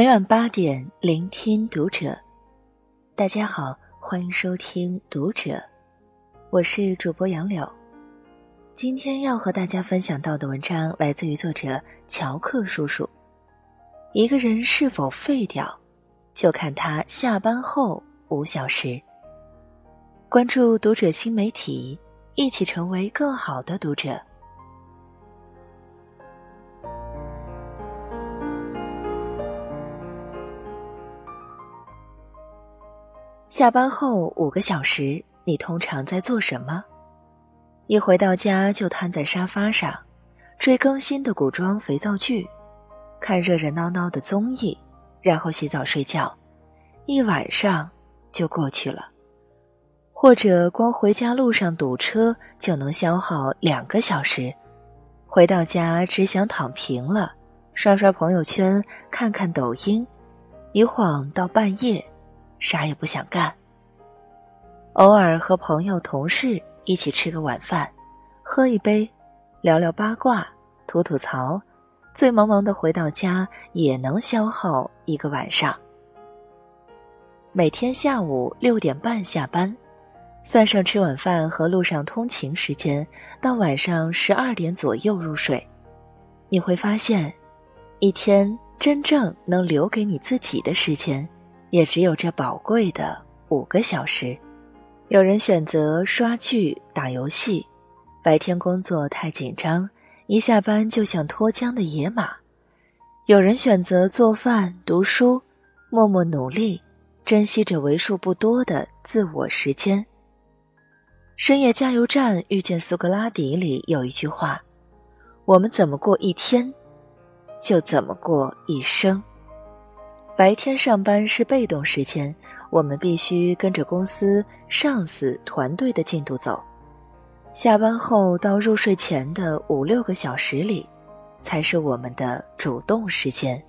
每晚八点，聆听读者。大家好，欢迎收听《读者》，我是主播杨柳。今天要和大家分享到的文章来自于作者乔克叔叔。一个人是否废掉，就看他下班后五小时。关注《读者》新媒体，一起成为更好的读者。下班后五个小时，你通常在做什么？一回到家就瘫在沙发上，追更新的古装肥皂剧，看热热闹闹的综艺，然后洗澡睡觉，一晚上就过去了。或者光回家路上堵车就能消耗两个小时，回到家只想躺平了，刷刷朋友圈，看看抖音，一晃到半夜。啥也不想干。偶尔和朋友、同事一起吃个晚饭，喝一杯，聊聊八卦，吐吐槽，醉茫茫的回到家也能消耗一个晚上。每天下午六点半下班，算上吃晚饭和路上通勤时间，到晚上十二点左右入睡。你会发现，一天真正能留给你自己的时间。也只有这宝贵的五个小时。有人选择刷剧、打游戏，白天工作太紧张，一下班就像脱缰的野马；有人选择做饭、读书，默默努力，珍惜着为数不多的自我时间。深夜加油站遇见苏格拉底里有一句话：“我们怎么过一天，就怎么过一生。”白天上班是被动时间，我们必须跟着公司、上司、团队的进度走。下班后到入睡前的五六个小时里，才是我们的主动时间。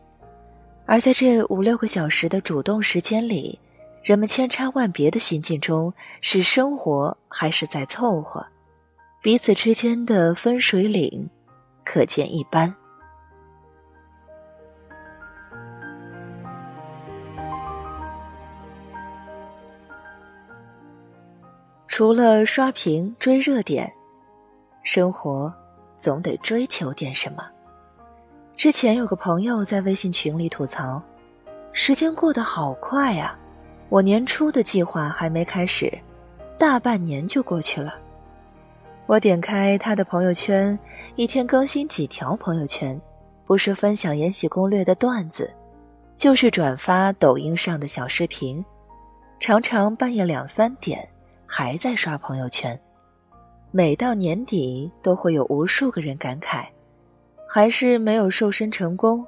而在这五六个小时的主动时间里，人们千差万别的心境中，是生活还是在凑合？彼此之间的分水岭，可见一斑。除了刷屏追热点，生活总得追求点什么。之前有个朋友在微信群里吐槽：“时间过得好快呀，我年初的计划还没开始，大半年就过去了。”我点开他的朋友圈，一天更新几条朋友圈，不是分享《延禧攻略》的段子，就是转发抖音上的小视频，常常半夜两三点。还在刷朋友圈，每到年底都会有无数个人感慨，还是没有瘦身成功，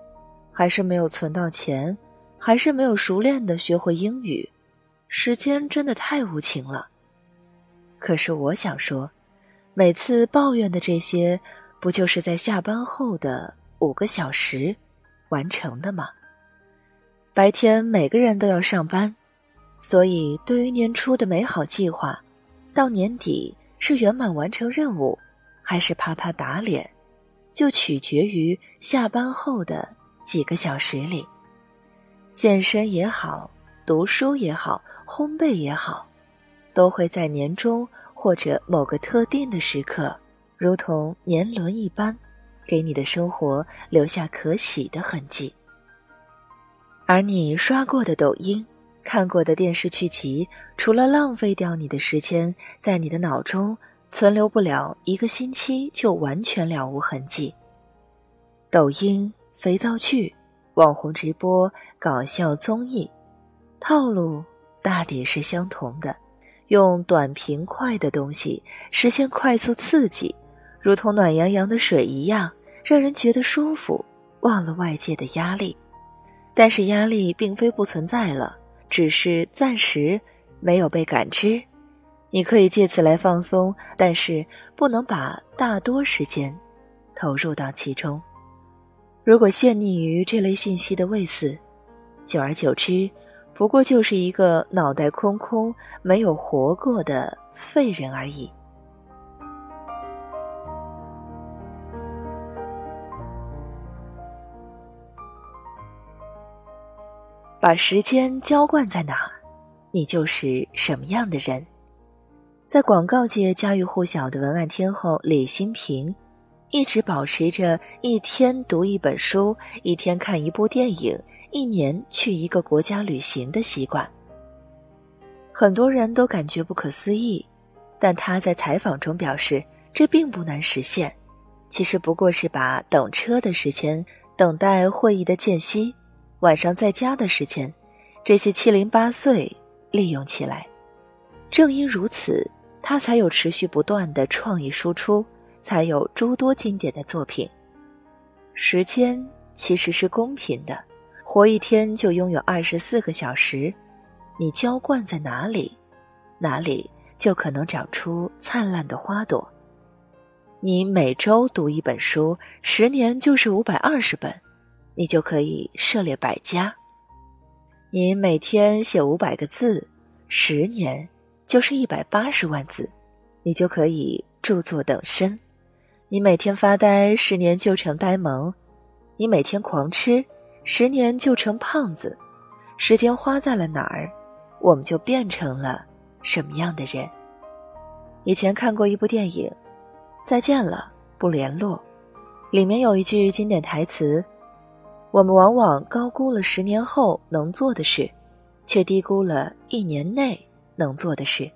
还是没有存到钱，还是没有熟练的学会英语，时间真的太无情了。可是我想说，每次抱怨的这些，不就是在下班后的五个小时完成的吗？白天每个人都要上班。所以，对于年初的美好计划，到年底是圆满完成任务，还是啪啪打脸，就取决于下班后的几个小时里。健身也好，读书也好，烘焙也好，都会在年终或者某个特定的时刻，如同年轮一般，给你的生活留下可喜的痕迹。而你刷过的抖音。看过的电视剧集，除了浪费掉你的时间，在你的脑中存留不了一个星期，就完全了无痕迹。抖音、肥皂剧、网红直播、搞笑综艺，套路大抵是相同的，用短平快的东西实现快速刺激，如同暖洋洋的水一样，让人觉得舒服，忘了外界的压力。但是压力并非不存在了。只是暂时没有被感知，你可以借此来放松，但是不能把大多时间投入到其中。如果陷溺于这类信息的喂饲，久而久之，不过就是一个脑袋空空、没有活过的废人而已。把时间浇灌在哪，你就是什么样的人。在广告界家喻户晓的文案天后李新平，一直保持着一天读一本书、一天看一部电影、一年去一个国家旅行的习惯。很多人都感觉不可思议，但他在采访中表示，这并不难实现。其实不过是把等车的时间、等待会议的间隙。晚上在家的时间，这些七零八碎利用起来。正因如此，他才有持续不断的创意输出，才有诸多经典的作品。时间其实是公平的，活一天就拥有二十四个小时，你浇灌在哪里，哪里就可能长出灿烂的花朵。你每周读一本书，十年就是五百二十本。你就可以涉猎百家。你每天写五百个字，十年就是一百八十万字，你就可以著作等身。你每天发呆，十年就成呆萌；你每天狂吃，十年就成胖子。时间花在了哪儿，我们就变成了什么样的人。以前看过一部电影《再见了，不联络》，里面有一句经典台词。我们往往高估了十年后能做的事，却低估了一年内能做的事。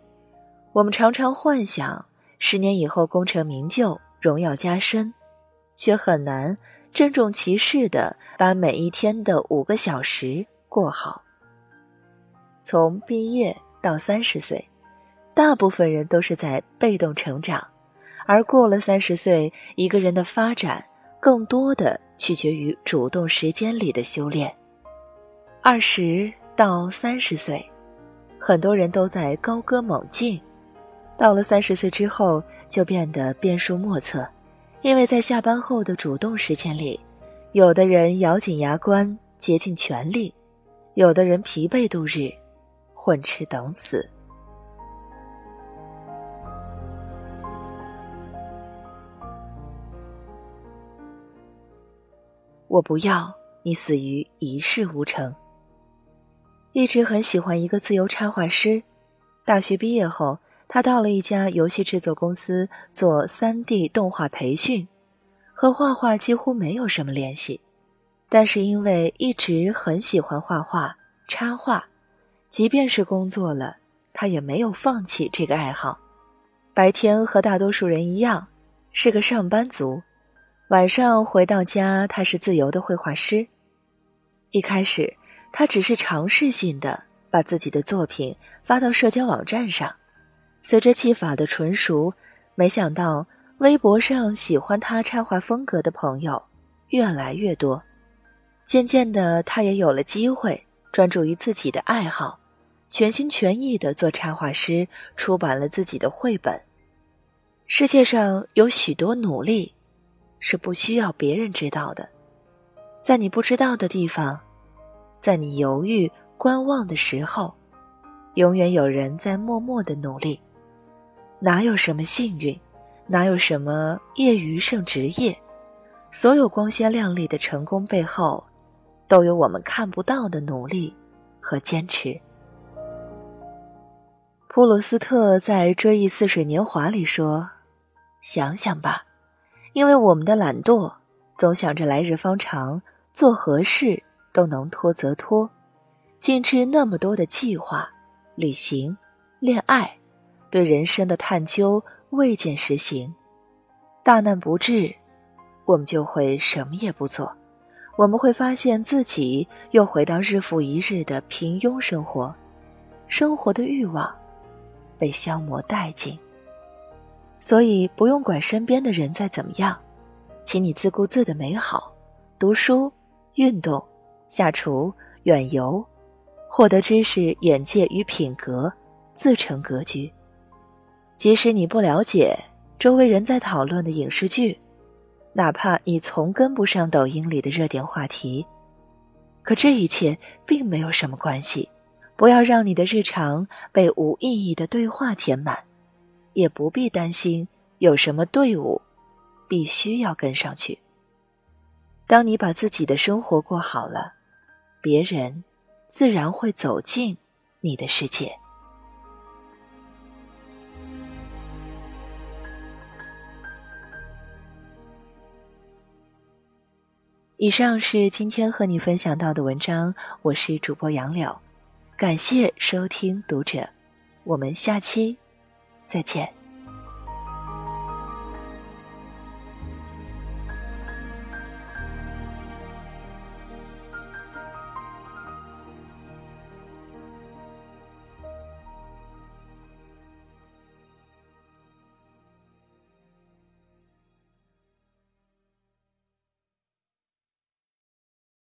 我们常常幻想十年以后功成名就、荣耀加身，却很难郑重其事地把每一天的五个小时过好。从毕业到三十岁，大部分人都是在被动成长，而过了三十岁，一个人的发展更多的。取决于主动时间里的修炼。二十到三十岁，很多人都在高歌猛进，到了三十岁之后就变得变数莫测，因为在下班后的主动时间里，有的人咬紧牙关竭尽全力，有的人疲惫度日，混吃等死。我不要你死于一事无成。一直很喜欢一个自由插画师，大学毕业后，他到了一家游戏制作公司做三 D 动画培训，和画画几乎没有什么联系。但是因为一直很喜欢画画插画，即便是工作了，他也没有放弃这个爱好。白天和大多数人一样，是个上班族。晚上回到家，他是自由的绘画师。一开始，他只是尝试性的把自己的作品发到社交网站上。随着技法的纯熟，没想到微博上喜欢他插画风格的朋友越来越多。渐渐的，他也有了机会专注于自己的爱好，全心全意的做插画师，出版了自己的绘本。世界上有许多努力。是不需要别人知道的，在你不知道的地方，在你犹豫观望的时候，永远有人在默默的努力。哪有什么幸运，哪有什么业余胜职业？所有光鲜亮丽的成功背后，都有我们看不到的努力和坚持。普鲁斯特在《追忆似水年华》里说：“想想吧。”因为我们的懒惰，总想着来日方长，做何事都能拖则拖，尽致那么多的计划、旅行、恋爱，对人生的探究未见实行。大难不至，我们就会什么也不做，我们会发现自己又回到日复一日的平庸生活，生活的欲望被消磨殆尽。所以不用管身边的人再怎么样，请你自顾自的美好，读书、运动、下厨、远游，获得知识、眼界与品格，自成格局。即使你不了解周围人在讨论的影视剧，哪怕你从跟不上抖音里的热点话题，可这一切并没有什么关系。不要让你的日常被无意义的对话填满。也不必担心有什么队伍必须要跟上去。当你把自己的生活过好了，别人自然会走进你的世界。以上是今天和你分享到的文章，我是主播杨柳，感谢收听读者，我们下期再见。